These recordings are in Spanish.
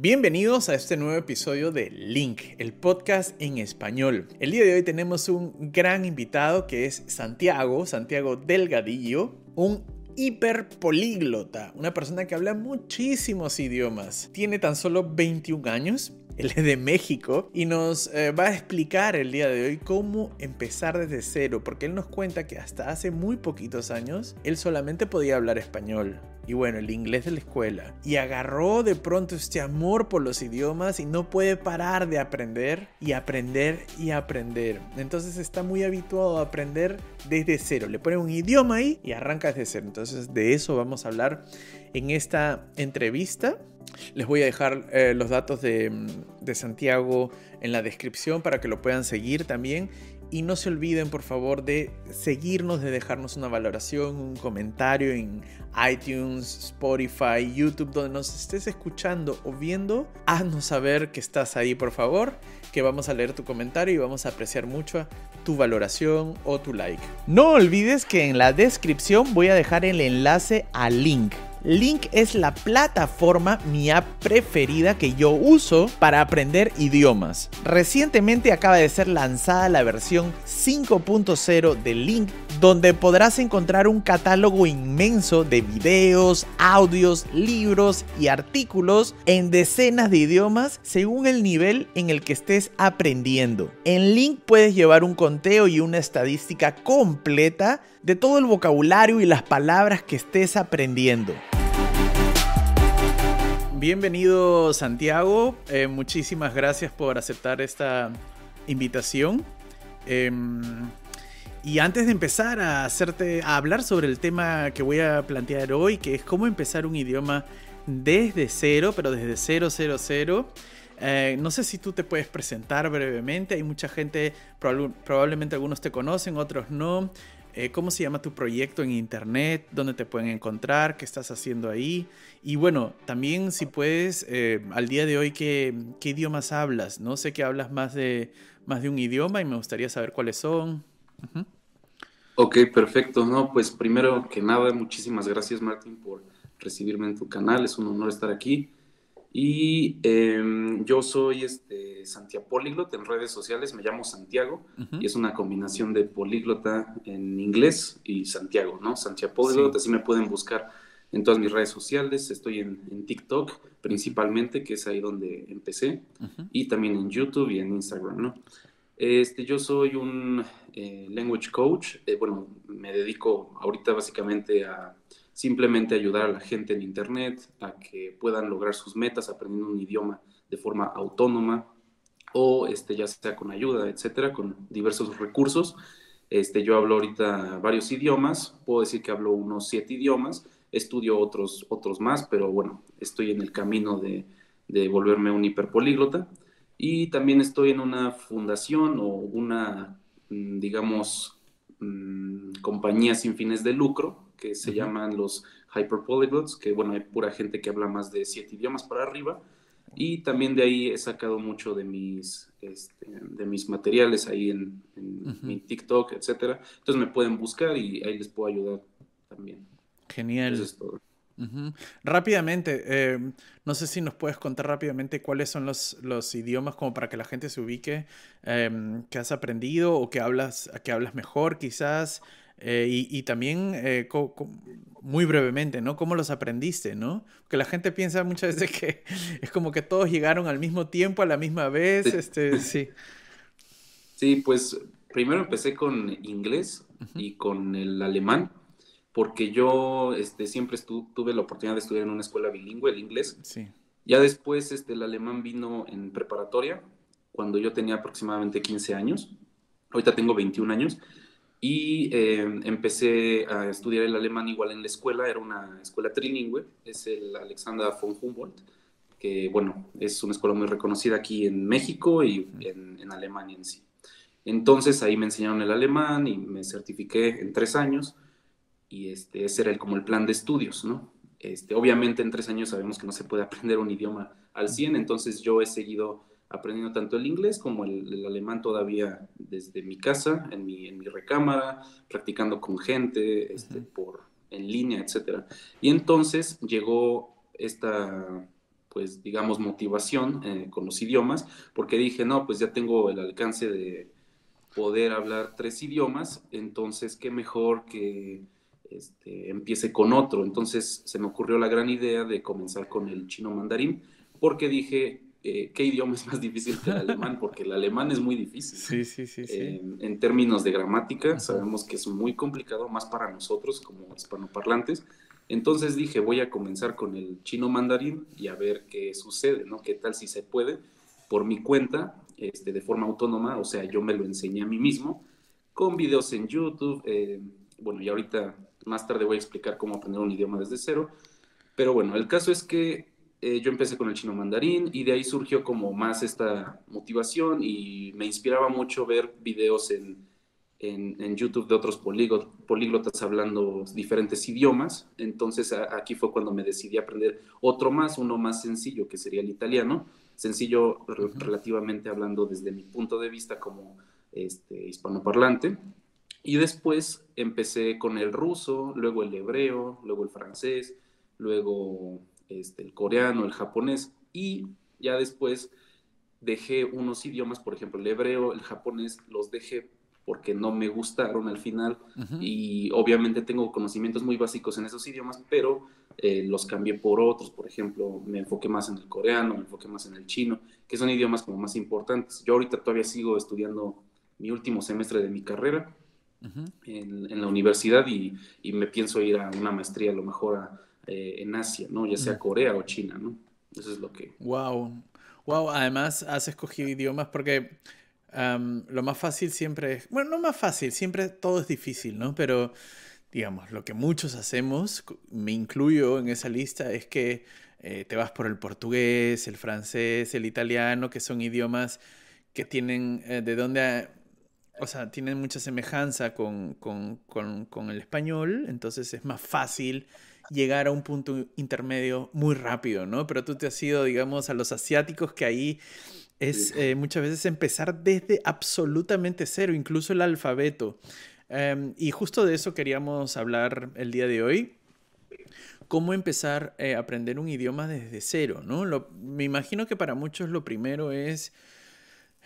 Bienvenidos a este nuevo episodio de Link, el podcast en español. El día de hoy tenemos un gran invitado que es Santiago, Santiago Delgadillo, un hiperpolíglota, una persona que habla muchísimos idiomas. Tiene tan solo 21 años, él es de México y nos eh, va a explicar el día de hoy cómo empezar desde cero, porque él nos cuenta que hasta hace muy poquitos años él solamente podía hablar español y bueno, el inglés de la escuela. Y agarró de pronto este amor por los idiomas y no puede parar de aprender y aprender y aprender. Entonces está muy habituado a aprender desde cero. Le pone un idioma ahí y arranca desde cero. Entonces de eso vamos a hablar en esta entrevista. Les voy a dejar eh, los datos de, de Santiago en la descripción para que lo puedan seguir también. Y no se olviden, por favor, de seguirnos, de dejarnos una valoración, un comentario en iTunes, Spotify, YouTube, donde nos estés escuchando o viendo. Haznos saber que estás ahí, por favor, que vamos a leer tu comentario y vamos a apreciar mucho tu valoración o tu like. No olvides que en la descripción voy a dejar el enlace al link Link es la plataforma, mi preferida que yo uso para aprender idiomas. Recientemente acaba de ser lanzada la versión 5.0 de Link, donde podrás encontrar un catálogo inmenso de videos, audios, libros y artículos en decenas de idiomas según el nivel en el que estés aprendiendo. En Link puedes llevar un conteo y una estadística completa de todo el vocabulario y las palabras que estés aprendiendo. Bienvenido Santiago, eh, muchísimas gracias por aceptar esta invitación. Em, y antes de empezar a hacerte a hablar sobre el tema que voy a plantear hoy, que es cómo empezar un idioma desde cero, pero desde cero, cero, cero. Eh, no sé si tú te puedes presentar brevemente. Hay mucha gente, probablemente algunos te conocen, otros no. Eh, cómo se llama tu proyecto en internet, dónde te pueden encontrar, qué estás haciendo ahí. Y bueno, también si puedes, eh, al día de hoy, ¿qué, ¿qué, idiomas hablas? No sé que hablas más de, más de un idioma y me gustaría saber cuáles son. Ok, perfecto. No, pues primero que nada, muchísimas gracias Martín por recibirme en tu canal. Es un honor estar aquí. Y em, yo soy este, Santiago Políglota en redes sociales, me llamo Santiago y es una combinación de políglota en inglés y Santiago, ¿no? Santiago Políglota, así me pueden buscar en todas mis redes sociales, estoy en, TikTok principalmente, que es ahí donde empecé, y también en YouTube y en Instagram, ¿no? Este, yo soy un eh, language coach, eh, bueno, me dedico ahorita básicamente a simplemente ayudar a la gente en Internet a que puedan lograr sus metas aprendiendo un idioma de forma autónoma o este, ya sea con ayuda, etcétera, con diversos recursos. Este, yo hablo ahorita varios idiomas, puedo decir que hablo unos siete idiomas, estudio otros, otros más, pero bueno, estoy en el camino de, de volverme un hiperpolíglota. Y también estoy en una fundación o una, mm, digamos, mm, compañía sin fines de lucro que se llaman los hyperpolyglots, que bueno, hay pura gente que habla más de siete idiomas para arriba. Y también de ahí he sacado mucho de mis, este, de mis materiales ahí en, mi TikTok, etcétera. Entonces me pueden buscar y ahí les puedo ayudar también. Genial. Eso es todo. Rápidamente, eh, no sé si nos puedes contar rápidamente cuáles son los, los idiomas como para que la gente se ubique em, que has aprendido o que hablas, que hablas mejor quizás. Eh, y, también, eh, muy brevemente, ¿no? ¿Cómo los aprendiste, no? Que la gente piensa muchas veces que es como que todos llegaron al mismo tiempo, a la misma vez, sí. este, sí. Sí, pues primero empecé con inglés y con el alemán, porque yo este, siempre tuve la oportunidad de estudiar en una escuela bilingüe, el inglés. Sí. Ya después este, el alemán vino en preparatoria, cuando yo tenía aproximadamente 15 años. Ahorita tengo 21 años y eh, empecé a estudiar el alemán igual en la escuela, era una escuela trilingüe, es el Alexander von Humboldt, que bueno, es una escuela muy reconocida aquí en México y en, en, Alemania en sí. Entonces ahí me enseñaron el alemán y me certifiqué en tres años y este, ese era el, como el plan de estudios, ¿no? Este, obviamente en tres años sabemos que no se puede aprender un idioma al 100, entonces yo he seguido aprendiendo tanto el inglés como el, alemán todavía desde mi casa, en mi, en mi recámara, practicando con gente, este, por, en línea, etc. Y entonces llegó esta, pues digamos, motivación eh, con los idiomas, porque dije, no, pues ya tengo el alcance de poder hablar tres idiomas, entonces qué mejor que este, empiece con otro. Entonces se me ocurrió la gran idea de comenzar con el chino mandarín, porque dije, eh, ¿qué idioma es más difícil que el alemán? Porque el alemán es muy difícil. Sí, sí, sí. sí. en términos de gramática, sabemos que es muy complicado, más para nosotros como hispanoparlantes. Entonces dije, voy a comenzar con el chino mandarín y a ver qué sucede, ¿no? ¿Qué tal si se puede? Por mi cuenta, este, de forma autónoma, o sea, yo me lo enseñé a mí mismo, con videos en YouTube. Eh, bueno, y ahorita más tarde voy a explicar cómo aprender un idioma desde cero. Pero bueno, el caso es que eh, yo empecé con el chino mandarín y de ahí surgió como más esta motivación y me inspiraba mucho ver videos en en, YouTube de otros políglotas hablando diferentes idiomas. Entonces aquí fue cuando me decidí aprender otro más, uno más sencillo, que sería el italiano. Sencillo relativamente hablando desde mi punto de vista como este, hispanoparlante. Y después empecé con el ruso, luego el hebreo, luego el francés, luego este, el coreano, el japonés y ya después dejé unos idiomas, por ejemplo, el hebreo, el japonés, los dejé porque no me gustaron al final y obviamente tengo conocimientos muy básicos en esos idiomas, pero eh, los cambié por otros, por ejemplo, me enfoqué más en el coreano, me enfoqué más en el chino, que son idiomas como más importantes. Yo ahorita todavía sigo estudiando mi último semestre de mi carrera en, la universidad y, me pienso ir a una maestría a lo mejor eh, en Asia, ¿no? Ya sea Corea o China, ¿no? Eso es lo que... Wow. Wow, además has escogido idiomas porque lo más fácil siempre es, bueno, no más fácil, siempre todo es difícil, ¿no? Pero, digamos, lo que muchos hacemos, me incluyo en esa lista, es que eh, te vas por el portugués, el francés, el italiano, que son idiomas que tienen, eh, de donde, o sea, tienen mucha semejanza con, con, con, con el español, entonces es más fácil llegar a un punto intermedio muy rápido, ¿no? Pero tú te has ido, digamos, a los asiáticos que ahí es eh, muchas veces empezar desde absolutamente cero, incluso el alfabeto. Em, y justo de eso queríamos hablar el día de hoy. Cómo empezar eh, a aprender un idioma desde cero, ¿no? me imagino que para muchos lo primero es,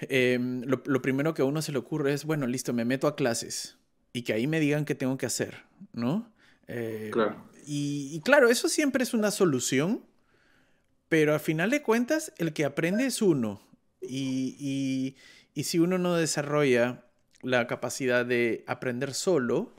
em, lo, primero que a uno se le ocurre es, bueno, listo, me meto a clases y que ahí me digan qué tengo que hacer, ¿no? Eh, claro. Y, claro, eso siempre es una solución, pero al final de cuentas, el que aprende es uno. Y, si uno no desarrolla la capacidad de aprender solo,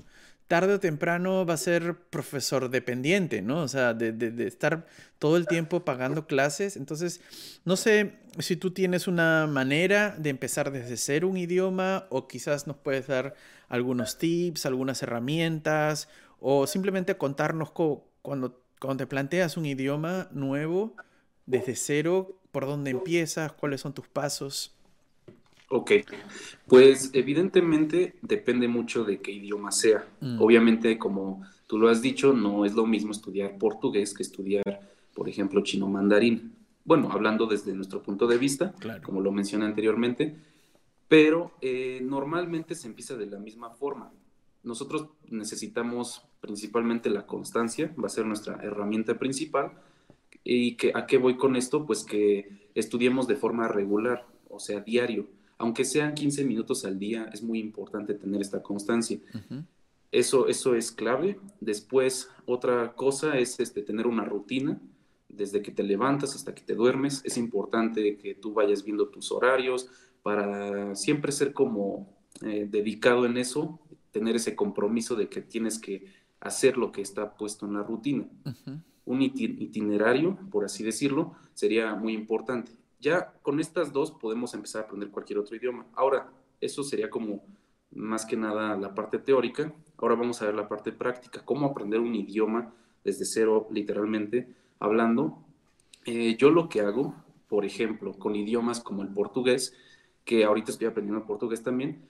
tarde o temprano va a ser profesor dependiente, ¿no? O sea, de, estar todo el tiempo pagando clases. Entonces, no sé si tú tienes una manera de empezar desde cero un idioma o quizás nos puedes dar algunos tips, algunas herramientas o simplemente contarnos cuando, cuando te planteas un idioma nuevo desde cero, por dónde empiezas, cuáles son tus pasos. Ok, pues evidentemente depende mucho de qué idioma sea. Mm. Obviamente, como tú lo has dicho, no es lo mismo estudiar portugués que estudiar, por ejemplo, chino mandarín. Bueno, hablando desde nuestro punto de vista, como lo mencioné anteriormente, pero eh, normalmente se empieza de la misma forma. Nosotros necesitamos principalmente la constancia, va a ser nuestra herramienta principal, ¿Y que, a qué voy con esto? Pues que estudiemos de forma regular, o sea, diario. Aunque sean 15 minutos al día, es muy importante tener esta constancia. eso, eso es clave. Después, otra cosa es este, tener una rutina. Desde que te levantas hasta que te duermes, es importante que tú vayas viendo tus horarios para siempre ser como eh, dedicado en eso, tener ese compromiso de que tienes que hacer lo que está puesto en la rutina un itinerario, por así decirlo, sería muy importante. Ya con estas dos podemos empezar a aprender cualquier otro idioma. Ahora, eso sería como más que nada la parte teórica. Ahora vamos a ver la parte práctica, cómo aprender un idioma desde cero, literalmente hablando. Eh, yo lo que hago, por ejemplo, con idiomas como el portugués, que ahorita estoy aprendiendo portugués también,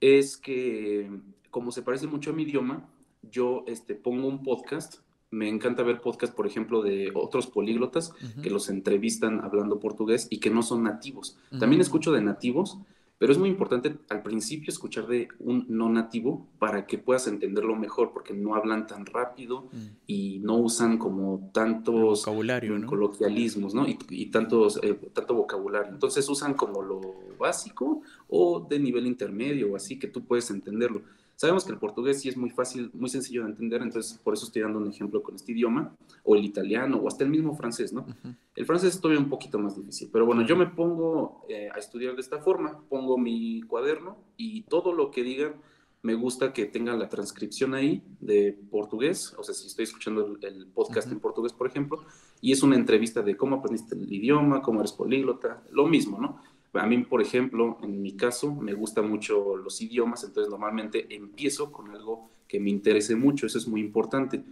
es que como se parece mucho a mi idioma, yo este, pongo un podcast me encanta ver podcasts, por ejemplo, de otros políglotas que los entrevistan hablando portugués y que no son nativos. También escucho de nativos, Pero es muy importante al principio escuchar de un no nativo para que puedas entenderlo mejor, porque no hablan tan rápido y no usan como tantos vocabulario, coloquialismos, ¿no? Y, tantos, eh, tanto vocabulario. Entonces usan como lo básico o de nivel intermedio o así que tú puedes entenderlo. Sabemos que el portugués sí es muy fácil, muy sencillo de entender, entonces por eso estoy dando un ejemplo con este idioma, o el italiano, o hasta el mismo francés, ¿no? El francés es todavía un poquito más difícil, pero bueno, yo me pongo eh, a estudiar de esta forma, pongo mi cuaderno y todo lo que digan, me gusta que tenga la transcripción ahí de portugués, o sea, si estoy escuchando el, podcast en portugués, por ejemplo, y es una entrevista de cómo aprendiste el idioma, cómo eres políglota, lo mismo, ¿no? A mí, por ejemplo, en mi caso, me gustan mucho los idiomas, entonces normalmente empiezo con algo que me interese mucho, eso es muy importante,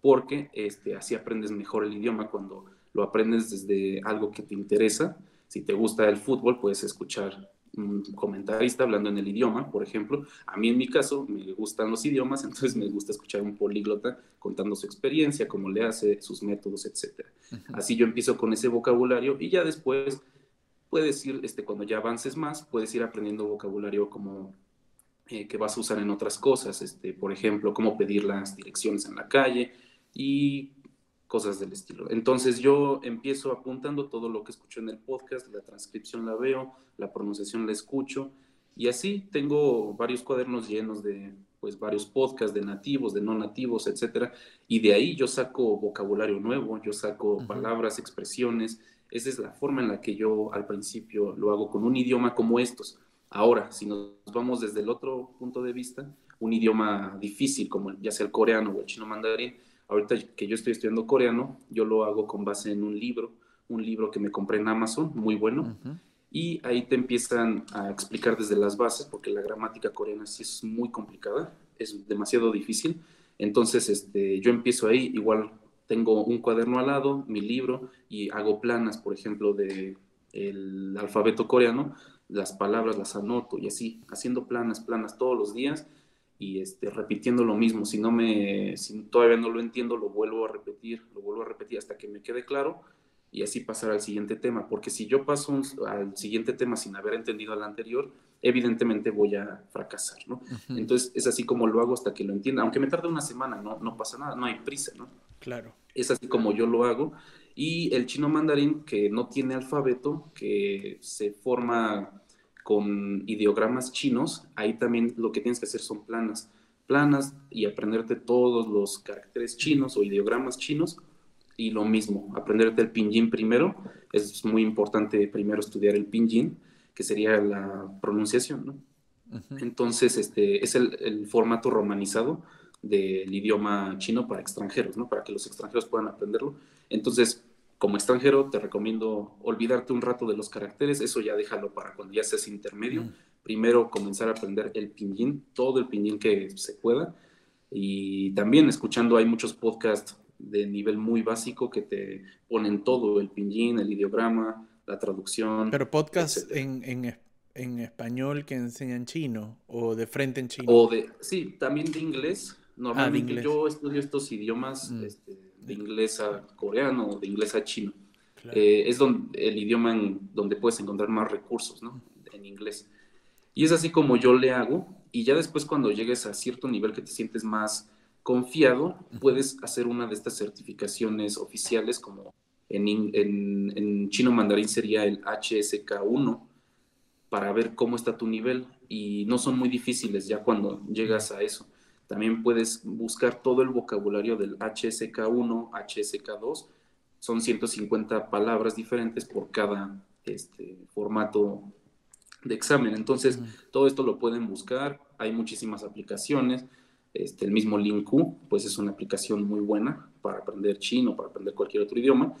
porque este, así aprendes mejor el idioma cuando lo aprendes desde algo que te interesa. Si te gusta el fútbol, puedes escuchar un comentarista hablando en el idioma, por ejemplo. A mí en mi caso me gustan los idiomas, entonces me gusta escuchar un políglota contando su experiencia, cómo le hace, sus métodos, etc. Así yo empiezo con ese vocabulario y ya después puedes ir, este, cuando ya avances más, puedes ir aprendiendo vocabulario como eh, que vas a usar en otras cosas, este, por ejemplo, cómo pedir las direcciones en la calle y cosas del estilo. Entonces yo empiezo apuntando todo lo que escucho en el podcast, la transcripción la veo, la pronunciación la escucho y así tengo varios cuadernos llenos de pues varios podcasts de nativos, de no nativos, etcétera, y de ahí yo saco vocabulario nuevo, yo saco palabras, expresiones, esa es la forma en la que yo al principio lo hago con un idioma como estos. Ahora, si nos vamos desde el otro punto de vista, un idioma difícil como ya sea el coreano o el chino mandarín, ahorita que yo estoy estudiando coreano, yo lo hago con base en un libro, un libro que me compré en Amazon, muy bueno, y ahí te empiezan a explicar desde las bases, porque la gramática coreana sí es muy complicada, es demasiado difícil. Entonces, este, yo empiezo ahí, igual tengo un cuaderno al lado, mi libro, y hago planas, por ejemplo, de el alfabeto coreano, las palabras las anoto y así, haciendo planas, planas todos los días y este, repitiendo lo mismo. Si no me, si todavía no lo entiendo, lo vuelvo a repetir, lo vuelvo a repetir hasta que me quede claro y así pasar al siguiente tema, porque si yo paso al siguiente tema sin haber entendido al anterior, evidentemente voy a fracasar, ¿no? Entonces es así como lo hago hasta que lo entienda, aunque me tarde una semana, no, no pasa nada, no hay prisa, ¿no? Claro. Es así como yo lo hago. Y el chino mandarín, que no tiene alfabeto, que se forma con ideogramas chinos, ahí también lo que tienes que hacer son planas. Planas y aprenderte todos los caracteres chinos o ideogramas chinos. Y lo mismo, aprenderte el pinyin primero. Es muy importante primero estudiar el pinyin, que sería la pronunciación, ¿no? Entonces, este es el, el formato romanizado del idioma chino para extranjeros, ¿no? Para que los extranjeros puedan aprenderlo. Entonces, como extranjero, te recomiendo olvidarte un rato de los caracteres, eso ya déjalo para cuando ya seas intermedio. Mm. Primero comenzar a aprender el pinyin, todo el pinyin que se pueda. Y también escuchando, hay muchos podcasts de nivel muy básico que te ponen todo, el pinyin, el ideograma, la traducción. Pero podcasts en, en, en, español que enseñan chino o de frente en chino. O de, sí, también de inglés, Normalmente yo estudio estos idiomas mm. este, de inglés a coreano o de inglés a chino. Eh, es donde, el idioma en donde puedes encontrar más recursos, ¿no? En inglés. Y es así como yo le hago. Y ya después cuando llegues a cierto nivel que te sientes más confiado, puedes hacer una de estas certificaciones oficiales como en, en, en chino mandarín sería el HSK1 para ver cómo está tu nivel. Y no son muy difíciles ya cuando llegas a eso. También puedes buscar todo el vocabulario del HSK1, HSK2. Son 150 palabras diferentes por cada este, formato de examen. Entonces, todo esto lo pueden buscar. Hay muchísimas aplicaciones. Este, el mismo Linku, pues es una aplicación muy buena para aprender chino, para aprender cualquier otro idioma.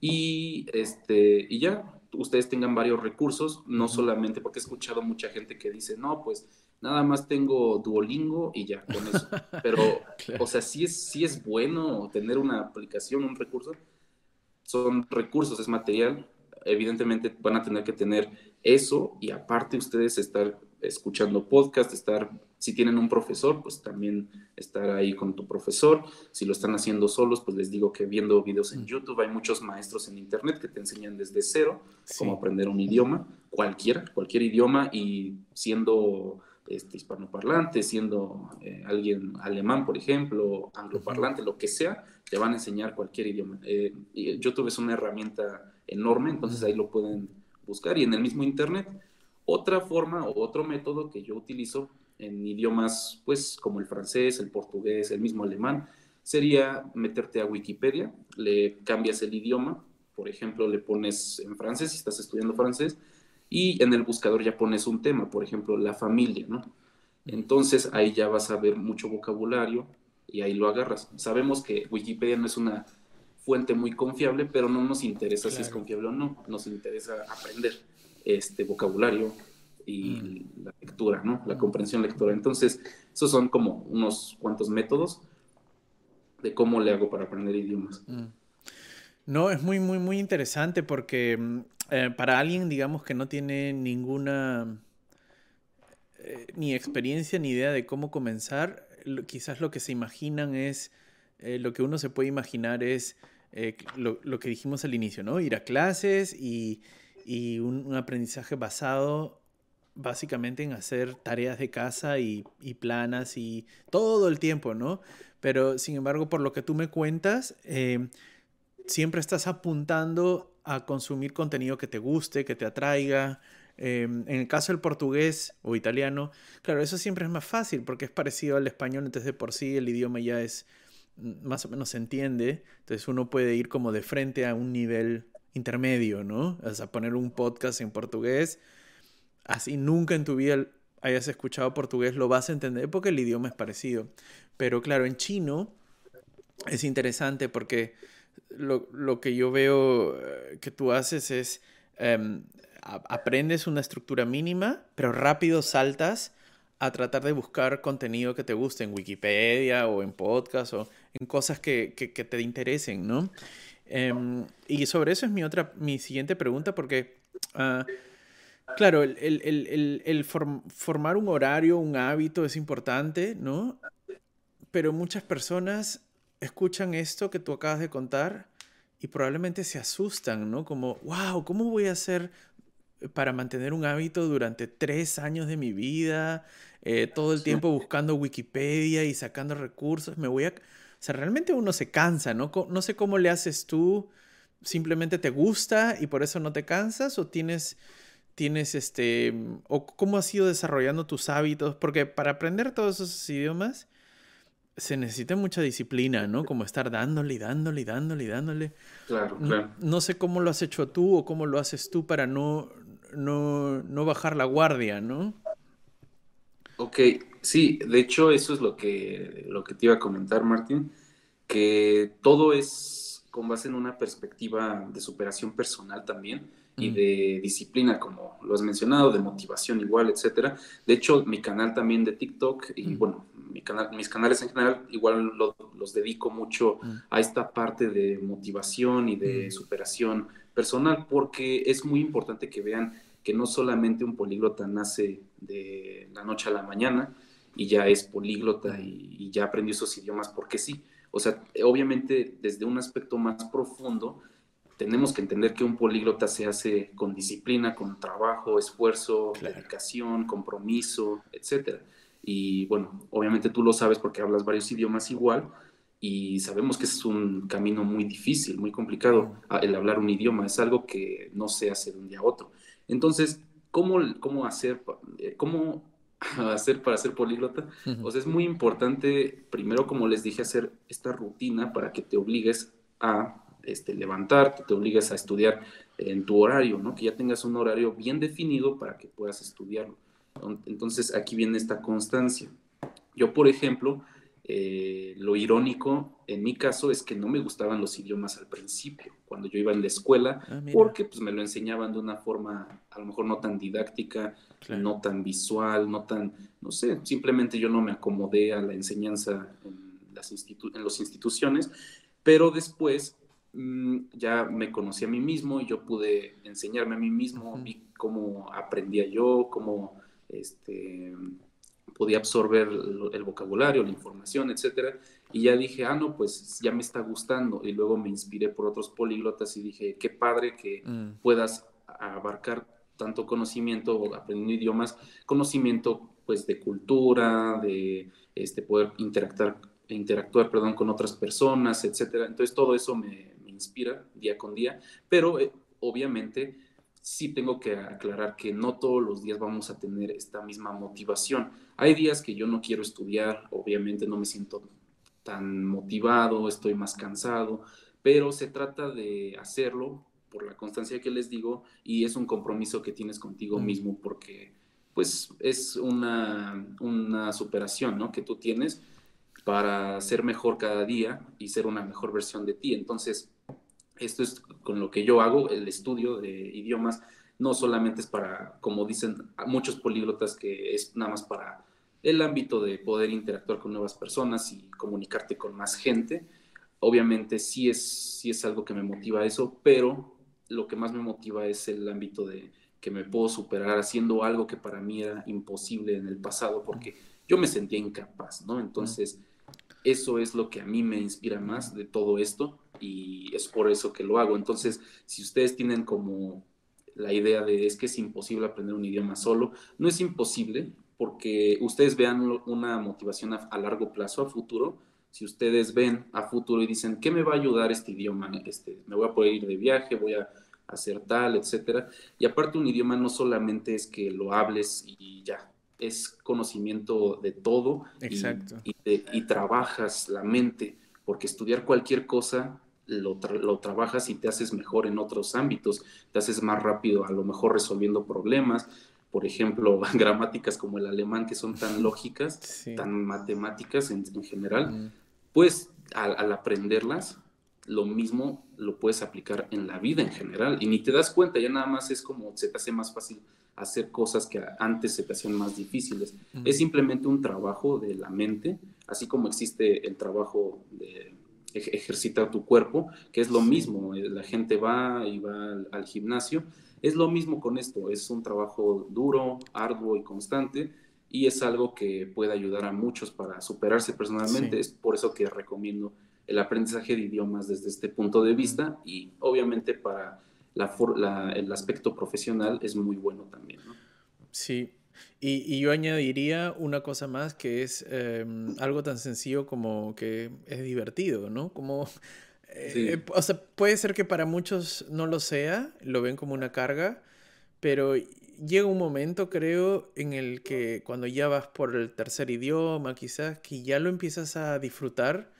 Y, este, y ya, ustedes tengan varios recursos, no solamente porque he escuchado mucha gente que dice, no, pues nada más tengo Duolingo y ya, con eso. Pero, o sea, sí es, sí es bueno tener una aplicación, un recurso. Son recursos, es material. Evidentemente van a tener que tener eso y aparte ustedes estar escuchando podcast, estar, si tienen un profesor, pues también estar ahí con tu profesor. Si lo están haciendo solos, pues les digo que viendo videos en YouTube, hay muchos maestros en Internet que te enseñan desde cero cómo aprender un idioma cualquiera, cualquier idioma y siendo este, hispanoparlante, siendo eh, alguien alemán, por ejemplo, angloparlante, lo que sea, te van a enseñar cualquier idioma. Eh, YouTube es una herramienta enorme, entonces ahí lo pueden buscar y en el mismo Internet. Otra forma o otro método que yo utilizo en idiomas, pues como el francés, el portugués, el mismo alemán, sería meterte a Wikipedia, le cambias el idioma, por ejemplo, le pones en francés, si estás estudiando francés, y en el buscador ya pones un tema, por ejemplo, la familia, ¿no? Entonces ahí ya vas a ver mucho vocabulario y ahí lo agarras. Sabemos que Wikipedia no es una fuente muy confiable, pero no nos interesa si es confiable o no, nos interesa aprender este vocabulario y mm. la lectura, ¿no? La comprensión lectora. Entonces, esos son como unos cuantos métodos de cómo le hago para aprender idiomas. Mm. No, es muy, muy, muy interesante porque mm, eh, para alguien, digamos, que no tiene ninguna eh, ni experiencia ni idea de cómo comenzar, quizás lo que se imaginan es, eh, lo que uno se puede imaginar es lo, que dijimos al inicio, ¿no? Ir a clases y, un, aprendizaje basado básicamente en hacer tareas de casa y, y, planas y todo el tiempo, ¿no? Pero sin embargo, por lo que tú me cuentas, siempre estás apuntando a consumir contenido que te guste, que te atraiga. Em, en el caso del portugués o italiano, claro, eso siempre es más fácil porque es parecido al español, entonces de por sí el idioma ya es mm, más o menos se entiende, entonces uno puede ir como de frente a un nivel intermedio, ¿no? O sea, poner un podcast en portugués, así nunca en tu vida hayas escuchado portugués, lo vas a entender porque el idioma es parecido. Pero claro, en chino es interesante porque lo, que yo veo eh, que tú haces es, em, aprendes una estructura mínima, pero rápido saltas a tratar de buscar contenido que te guste en Wikipedia o en podcast o en cosas que, te interesen, ¿no? Em, y sobre eso es mi otra, mi siguiente pregunta, porque, ah, claro, el, formar un horario, un hábito es importante, ¿no? Pero muchas personas escuchan esto que tú acabas de contar y probablemente se asustan, ¿no? Como, wow, ¿cómo voy a hacer para mantener un hábito durante tres años de mi vida? Eh, todo el tiempo buscando Wikipedia y sacando recursos. Me voy a... O sea, realmente uno se cansa, ¿no? No sé cómo le haces tú. ¿Simplemente te gusta y por eso no te cansas? ¿O tienes, tienes este... o cómo has ido desarrollando tus hábitos? Porque para aprender todos esos idiomas se necesita mucha disciplina, ¿no? Como estar dándole y dándole y dándole y dándole. Claro, claro. No, sé cómo lo has hecho tú o cómo lo haces tú para no, no, bajar la guardia, ¿no? Ok, sí, de hecho eso es lo que, lo que te iba a comentar, Martín, que todo es con base en una perspectiva de superación personal también y mm. de disciplina, como lo has mencionado, de motivación igual, etcétera. De hecho, mi canal también de TikTok y mm. bueno, mis canales en general igual los dedico mucho mm. a esta parte de motivación y de superación personal porque es muy importante que vean que no solamente un políglota nace de la noche a la mañana y ya es políglota y, y ya aprendió esos idiomas porque sí. O sea, obviamente desde un aspecto más profundo, tenemos que entender que un políglota se hace con disciplina, con trabajo, esfuerzo, dedicación, compromiso, etc. Y bueno, obviamente tú lo sabes porque hablas varios idiomas igual y sabemos que es un camino muy difícil, muy complicado el hablar un idioma, es algo que no se hace de un día a otro. Entonces, ¿cómo, cómo hacer, eh, cómo hacer para ser políglota? O sea, es muy importante, primero, como les dije, hacer esta rutina para que te obligues a este, levantarte, te obligues a estudiar en tu horario, ¿no? Que ya tengas un horario bien definido para que puedas estudiarlo. Entonces aquí viene esta constancia. Yo, por ejemplo, eh, lo irónico en mi caso es que no me gustaban los idiomas al principio, cuando yo iba en la escuela, ah, porque pues me lo enseñaban de una forma a lo mejor no tan didáctica, no tan visual, no tan, no sé, simplemente yo no me acomodé a la enseñanza en las, en las instituciones, pero después Mm, ya me conocí a mí mismo y yo pude enseñarme a mí mismo, vi cómo aprendía yo, cómo este, podía absorber el, vocabulario, la información, etcétera. Y ya dije, ah, no, pues ya me está gustando. Y luego me inspiré por otros políglotas y dije, qué padre que mm. puedas abarcar tanto conocimiento aprendiendo idiomas, conocimiento pues de cultura, de este, poder interactuar, interactuar perdón, con otras personas, etcétera. Entonces todo eso me, inspira día con día, pero eh, obviamente sí tengo que aclarar que no todos los días vamos a tener esta misma motivación. Hay días que yo no quiero estudiar, obviamente no me siento tan motivado, estoy más cansado, pero se trata de hacerlo por la constancia que les digo y es un compromiso que tienes contigo mismo porque pues es una, una superación ¿no? que tú tienes para ser mejor cada día y ser una mejor versión de ti. Entonces, esto es con lo que yo hago, el estudio de idiomas, no solamente es para, como dicen muchos políglotas, que es nada más para el ámbito de poder interactuar con nuevas personas y comunicarte con más gente. Obviamente sí es, sí es algo que me motiva eso, pero lo que más me motiva es el ámbito de que me puedo superar haciendo algo que para mí era imposible en el pasado porque yo me sentía incapaz, ¿no? Entonces, eso es lo que a mí me inspira más de todo esto y es por eso que lo hago. Entonces, si ustedes tienen como la idea de es que es imposible aprender un idioma solo, no es imposible porque ustedes vean una motivación a, largo plazo, a futuro. Si ustedes ven a futuro y dicen, ¿qué me va a ayudar este idioma? Este, me voy a poder ir de viaje, voy a hacer tal, etcétera. Y aparte un idioma no solamente es que lo hables y ya, es conocimiento de todo Exacto. Y, trabajas la mente, porque estudiar cualquier cosa lo, lo, trabajas y te haces mejor en otros ámbitos, te haces más rápido a lo mejor resolviendo problemas. Por ejemplo, gramáticas como el alemán que son tan lógicas, tan matemáticas en, general, pues al aprenderlas lo mismo lo puedes aplicar en la vida en general. Y ni te das cuenta, ya nada más es como se te hace más fácil hacer cosas que antes se te hacían más difíciles. Es simplemente un trabajo de la mente, así como existe el trabajo de ejercitar tu cuerpo, que es lo mismo, eh, la gente va y va al, gimnasio, es lo mismo con esto, es un trabajo duro, arduo y constante y es algo que puede ayudar a muchos para superarse personalmente, es por eso que recomiendo el aprendizaje de idiomas desde este punto de vista y obviamente para la, el aspecto profesional es muy bueno también. ¿no? Sí, y, yo añadiría una cosa más que es em, algo tan sencillo como que es divertido, ¿no? Como, eh, o sea, puede ser que para muchos no lo sea, lo ven como una carga, pero llega un momento, creo, en el que cuando ya vas por el tercer idioma, quizás, que ya lo empiezas a disfrutar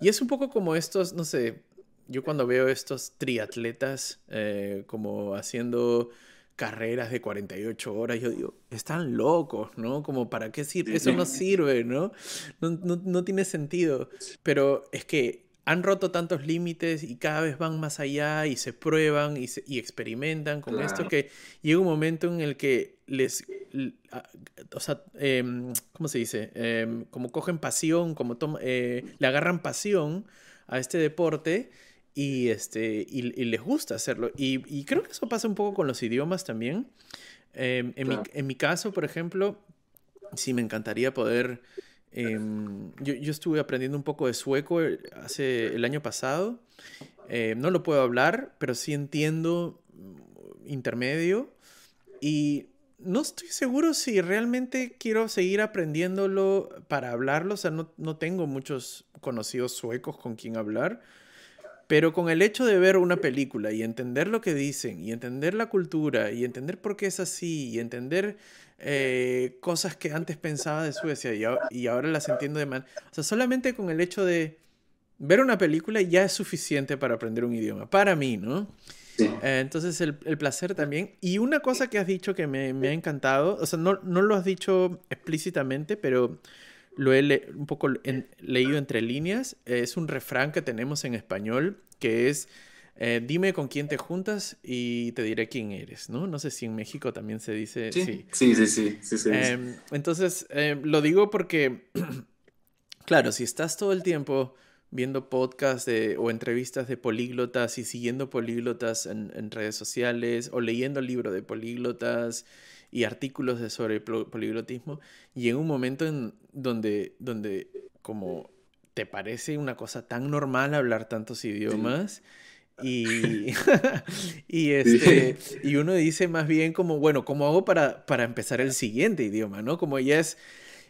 y es un poco como estos, no sé, yo cuando veo estos triatletas eh, como haciendo carreras de 48 horas, yo digo, están locos, ¿no? Como para qué sirve, eso no sirve, ¿no? No, ¿no? no tiene sentido. Pero es que han roto tantos límites y cada vez van más allá y se prueban y, y experimentan con esto que llega un momento en el que les, o sea, em, ¿cómo se dice? Em, como cogen pasión, como eh, le agarran pasión a este deporte y, este, y, les gusta hacerlo. Y, creo que eso pasa un poco con los idiomas también. Em, mi, en mi caso, por ejemplo, sí me encantaría poder Em, yo, yo, estuve aprendiendo un poco de sueco eh, hace el año pasado. Eh, no lo puedo hablar, pero sí entiendo mm, intermedio. Y no estoy seguro si realmente quiero seguir aprendiéndolo para hablarlo. O sea, no, no tengo muchos conocidos suecos con quien hablar. Pero con el hecho de ver una película y entender lo que dicen, y entender la cultura, y entender por qué es así, y entender eh, cosas que antes pensaba de Suecia y, ahora las entiendo de mal. O sea, solamente con el hecho de ver una película ya es suficiente para aprender un idioma. Para mí, ¿no? Eh, entonces el, placer también. Y una cosa que has dicho que me, ha encantado, o sea, no, no, lo has dicho explícitamente, pero lo he un poco leído entre líneas, es un refrán que tenemos en español que es eh, dime con quién te juntas y te diré quién eres, ¿no? No sé si en México también se dice. Sí, sí, sí, sí. Em, entonces, em, lo digo porque, claro, si estás todo el tiempo viendo podcasts o entrevistas de políglotas y siguiendo políglotas en, redes sociales o leyendo libros de políglotas y artículos de sobre poliglotismo, y en un momento en donde, donde como te parece una cosa tan normal hablar tantos idiomas, Y, y, este, y uno dice más bien como, bueno, ¿cómo hago para, para empezar el siguiente idioma? ¿no? Como ya es...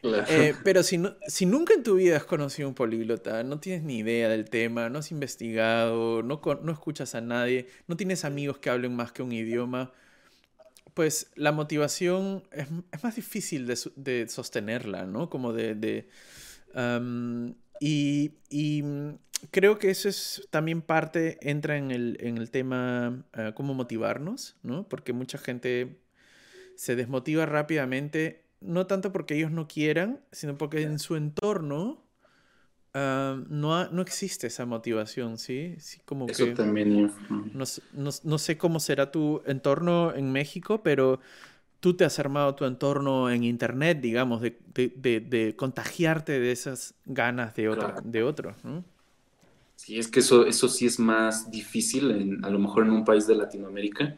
Eh, pero si, no, si nunca en tu vida has conocido un políglota, no tienes ni idea del tema, no has investigado, no, no escuchas a nadie, no tienes amigos que hablen más que un idioma, pues la motivación es, más difícil de, sostenerla, ¿no? Como de... y, mm, creo que eso es también parte, entra en el, en el tema uh, cómo motivarnos, ¿no? Porque mucha gente se desmotiva rápidamente, no tanto porque ellos no quieran, sino porque en su entorno uh, no, no existe esa motivación, ¿sí? sí como Eso también. No, no, no, sé cómo será tu entorno en México, pero tú te has armado tu entorno en Internet, digamos, de, de, de, contagiarte de esas ganas de, otro, de otros, ¿no? Sí, es que eso, eso sí es más difícil, en, a lo mejor en un país de Latinoamérica,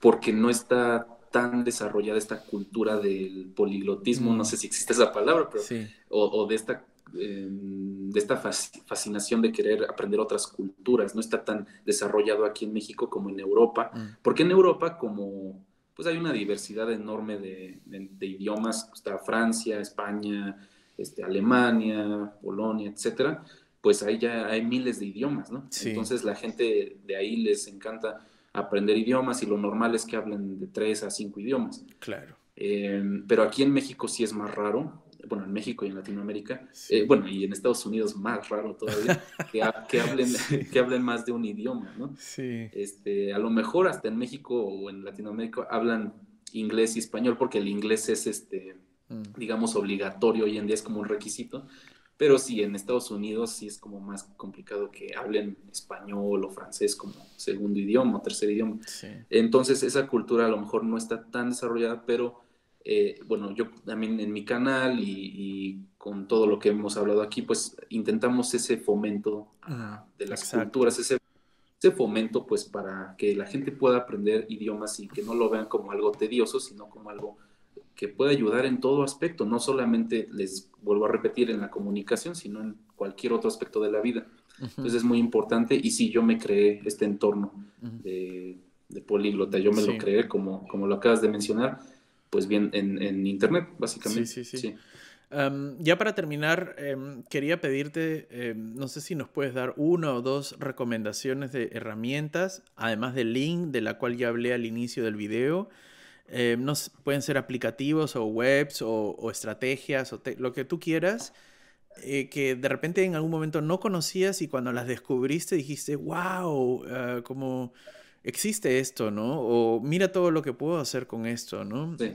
porque no está tan desarrollada esta cultura del poliglotismo, no mm. sé si existe esa palabra, pero, o, de esta em, de esta fascinación de querer aprender otras culturas. No está tan desarrollado aquí en México como en Europa, mm. porque en Europa como pues hay una diversidad enorme de, de, idiomas, está Francia, España, este, Alemania, Polonia, etcétera, pues ahí ya hay miles de idiomas, ¿no? Entonces la gente de ahí les encanta aprender idiomas y lo normal es que hablen de tres a cinco idiomas. Claro. Eh, pero aquí en México sí es más raro, bueno, en México y en Latinoamérica, eh, bueno, y en Estados Unidos más raro todavía, que, que hablen, que hablen más de un idioma, ¿no? Sí. Este, a lo mejor hasta en México o en Latinoamérica hablan inglés y español porque el inglés es, este, mm. digamos, obligatorio hoy en día, es como un requisito, pero sí, en Estados Unidos sí es como más complicado que hablen español o francés como segundo idioma o tercer idioma. Entonces esa cultura a lo mejor no está tan desarrollada, pero eh, bueno, yo también en mi canal y, con todo lo que hemos hablado aquí, pues intentamos ese fomento de las culturas, ese, ese fomento pues para que la gente pueda aprender idiomas y que no lo vean como algo tedioso, sino como algo que puede ayudar en todo aspecto, no solamente, les vuelvo a repetir, en la comunicación, sino en cualquier otro aspecto de la vida. Entonces es muy importante. Y sí, yo me creé este entorno de, políglota, yo me lo creé como, como lo acabas de mencionar, pues bien, en, Internet, básicamente. Sí, sí, sí. ya para terminar, em, quería pedirte, em, no sé si nos puedes dar una o dos recomendaciones de herramientas, además del link de la cual ya hablé al inicio del video, eh, no, pueden ser aplicativos o webs o, estrategias o lo que tú quieras, eh, que de repente en algún momento no conocías y cuando las descubriste dijiste, wow, ah, como existe esto, ¿no? O mira todo lo que puedo hacer con esto, ¿no? Sí.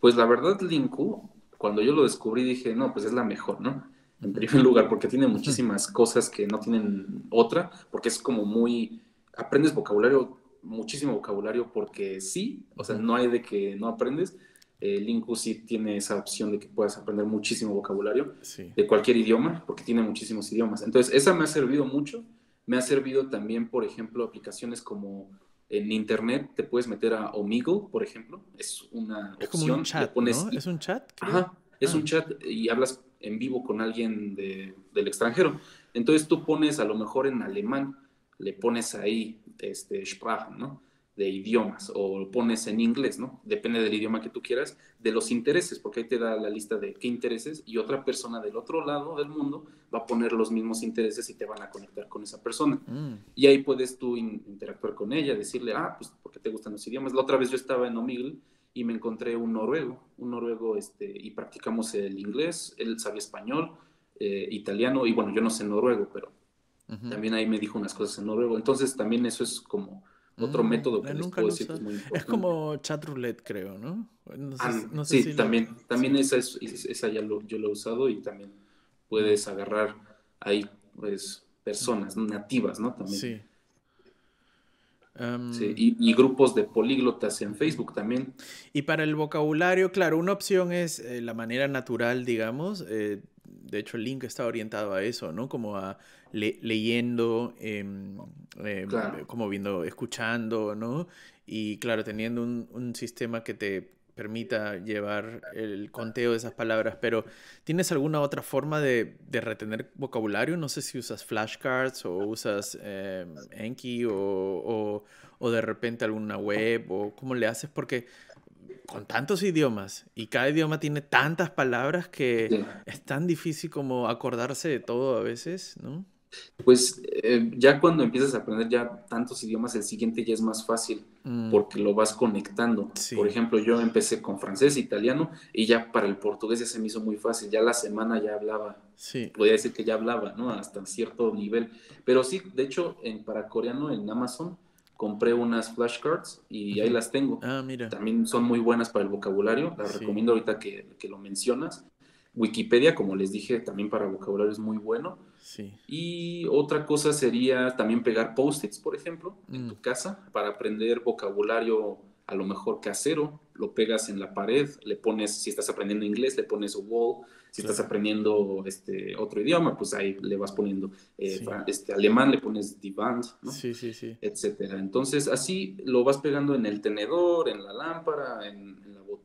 Pues la verdad, Linku, cuando yo lo descubrí dije, no, pues es la mejor, ¿no? En primer lugar, porque tiene muchísimas cosas que no tienen otra, porque es como muy, aprendes vocabulario muchísimo vocabulario porque sí, o sea, no hay de que no aprendes. El Linku sí tiene esa opción de que puedas aprender muchísimo vocabulario de cualquier idioma, porque tiene muchísimos idiomas. Entonces, esa me ha servido mucho. Me ha servido también, por ejemplo, aplicaciones como en internet te puedes meter a Omegle, por ejemplo. Es una es Como un chat, ¿no? ¿Es un chat? Ajá, es un ah. chat y hablas en vivo con alguien de, del extranjero. Entonces tú pones a lo mejor en alemán le pones ahí este, Sprachen, ¿no? De idiomas, o lo pones en inglés, ¿no? Depende del idioma que tú quieras, de los intereses, porque ahí te da la lista de qué intereses y otra persona del otro lado del mundo va a poner los mismos intereses y te van a conectar con esa persona. Mm. Y ahí puedes tú interactuar con ella, decirle, ah, pues, ¿por qué te gustan los idiomas? La otra vez yo estaba en Omegle y me encontré un noruego, un noruego, este, y practicamos el inglés, él sabía español, eh, italiano, y bueno, yo no sé noruego, pero también ahí me dijo unas cosas en noruego. Entonces también eso es como otro mm, método que les puedo decir que es muy importante. Es como chat roulette, creo, ¿no? Ah, sí, también, también esa, es, esa ya lo, yo lo he usado y también puedes agarrar ahí pues personas nativas, ¿no? También. Sí. sí, y, grupos de políglotas en Facebook también. Y para el vocabulario, claro, una opción es eh, la manera natural, digamos. Eh, de hecho, el link está orientado a eso, ¿no? Como a leyendo, em, em, como viendo, escuchando, ¿no? Y claro, teniendo un, sistema que te permita llevar el conteo de esas palabras, pero ¿tienes alguna otra forma de, retener vocabulario? No sé si usas flashcards o usas eh, Enki o, o, de repente alguna web o cómo le haces, porque con tantos idiomas y cada idioma tiene tantas palabras que es tan difícil como acordarse de todo a veces, ¿no? Pues eh, ya cuando empiezas a aprender ya tantos idiomas, el siguiente ya es más fácil mm. porque lo vas conectando. Por ejemplo, yo empecé con francés, italiano y ya para el portugués ya se me hizo muy fácil. Ya la semana ya hablaba. Sí. Podría decir que ya hablaba, ¿no? Hasta cierto nivel. Pero sí, de hecho, en, para coreano en Amazon compré unas flashcards y ahí las tengo. Ah, mira. También son muy buenas para el vocabulario. Las recomiendo ahorita que, que lo mencionas. Wikipedia, como les dije, también para vocabulario es muy bueno. Y otra cosa sería también pegar post-its, por ejemplo, en mm. tu casa para aprender vocabulario a lo mejor casero. Lo pegas en la pared, le pones, si estás aprendiendo inglés, le pones wall. Si estás aprendiendo este otro idioma, pues ahí le vas poniendo eh, este alemán, le pones divan, ¿no? Sí, sí, sí. Etcétera. Entonces, así lo vas pegando en el tenedor, en la lámpara, en,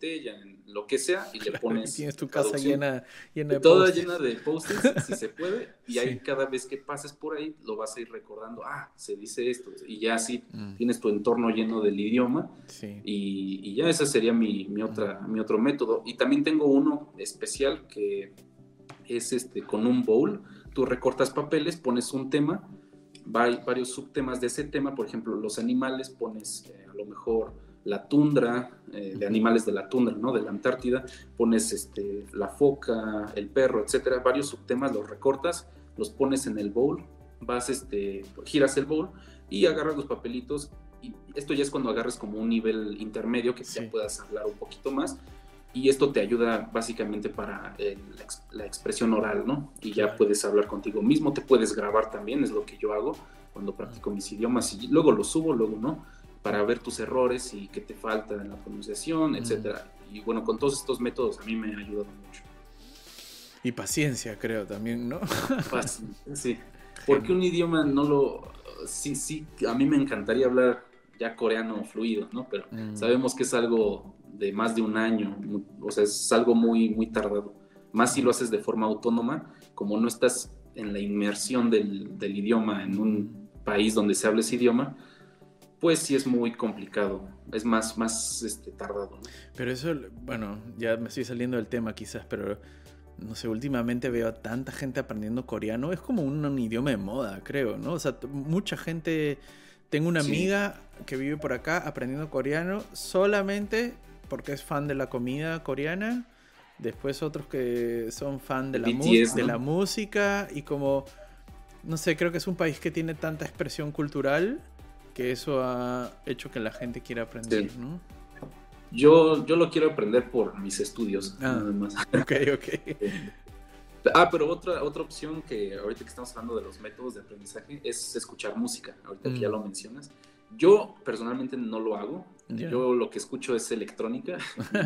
botella, en lo que sea, y le pones. tienes tu casa llena, llena de Toda llena de post-its, si se puede, y ahí cada vez que pases por ahí lo vas a ir recordando, ah, se dice esto, y ya así mm. tienes tu entorno lleno del idioma, y, ya ese sería mi, mi, otra, mi otro método. Y también tengo uno especial que es este con un bowl, tú recortas papeles, pones un tema, varios subtemas de ese tema, por ejemplo, los animales, pones eh, a lo mejor la tundra, eh, de animales de la tundra, ¿no? De la Antártida, pones este, la foca, el perro, etcétera, varios subtemas, los recortas, los pones en el bowl, vas, este, giras el bowl y agarras los papelitos. Y esto ya es cuando agarres como un nivel intermedio que ya puedas hablar un poquito más. Y esto te ayuda básicamente para la, expresión oral, ¿no? Y ya puedes hablar contigo mismo, te puedes grabar también, es lo que yo hago cuando practico mis idiomas y luego lo subo, luego no para ver tus errores y qué te falta en la pronunciación, etcétera. Y bueno, con todos estos métodos a mí me ha ayudado mucho. Y paciencia, creo también, ¿no? Paciencia, sí. Porque un idioma no lo... Sí, sí, a mí me encantaría hablar ya coreano fluido, ¿no? Pero mm. sabemos que es algo de más de un año, o sea, es algo muy, muy tardado. Más si lo haces de forma autónoma, como no estás en la inmersión del, del idioma en un país donde se habla ese idioma, pues sí es muy complicado, es más, más este, tardado. Pero eso, bueno, ya me estoy saliendo del tema quizás, pero no sé, últimamente veo a tanta gente aprendiendo coreano, es como un, idioma de moda, creo, ¿no? O sea, mucha gente, tengo una amiga que vive por acá aprendiendo coreano solamente porque es fan de la comida coreana, después otros que son fan de la, de la música y como, no sé, creo que es un país que tiene tanta expresión cultural que eso ha hecho que la gente quiera aprender, ¿no? Yo, yo lo quiero aprender por mis estudios, ah, nada más. Ok, ok. ah, pero otra, otra opción que ahorita que estamos hablando de los métodos de aprendizaje es escuchar música, ahorita que ya mm. lo mencionas. Yo personalmente no lo hago. Yo lo que escucho es electrónica,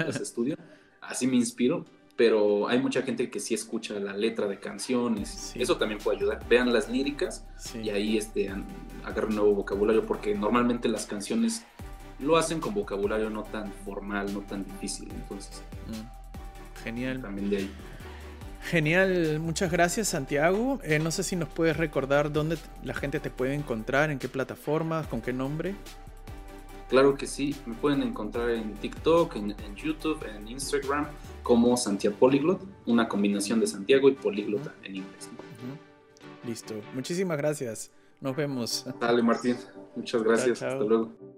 los estudio. Así me inspiro, pero hay mucha gente que sí escucha la letra de canciones. Eso también puede ayudar. Vean las líricas y ahí este, agarren nuevo vocabulario, porque normalmente las canciones lo hacen con vocabulario no tan formal, no tan difícil. Entonces, mm. genial. También de ahí. Genial, muchas gracias Santiago. Eh, no sé si nos puedes recordar dónde la gente te puede encontrar, en qué plataformas, con qué nombre. Claro que sí, me pueden encontrar en TikTok, en, YouTube, en Instagram como Santiago Polyglot, una combinación de Santiago y políglota en inglés. Listo, muchísimas gracias. Nos vemos. Dale Martín, muchas gracias. Hasta luego.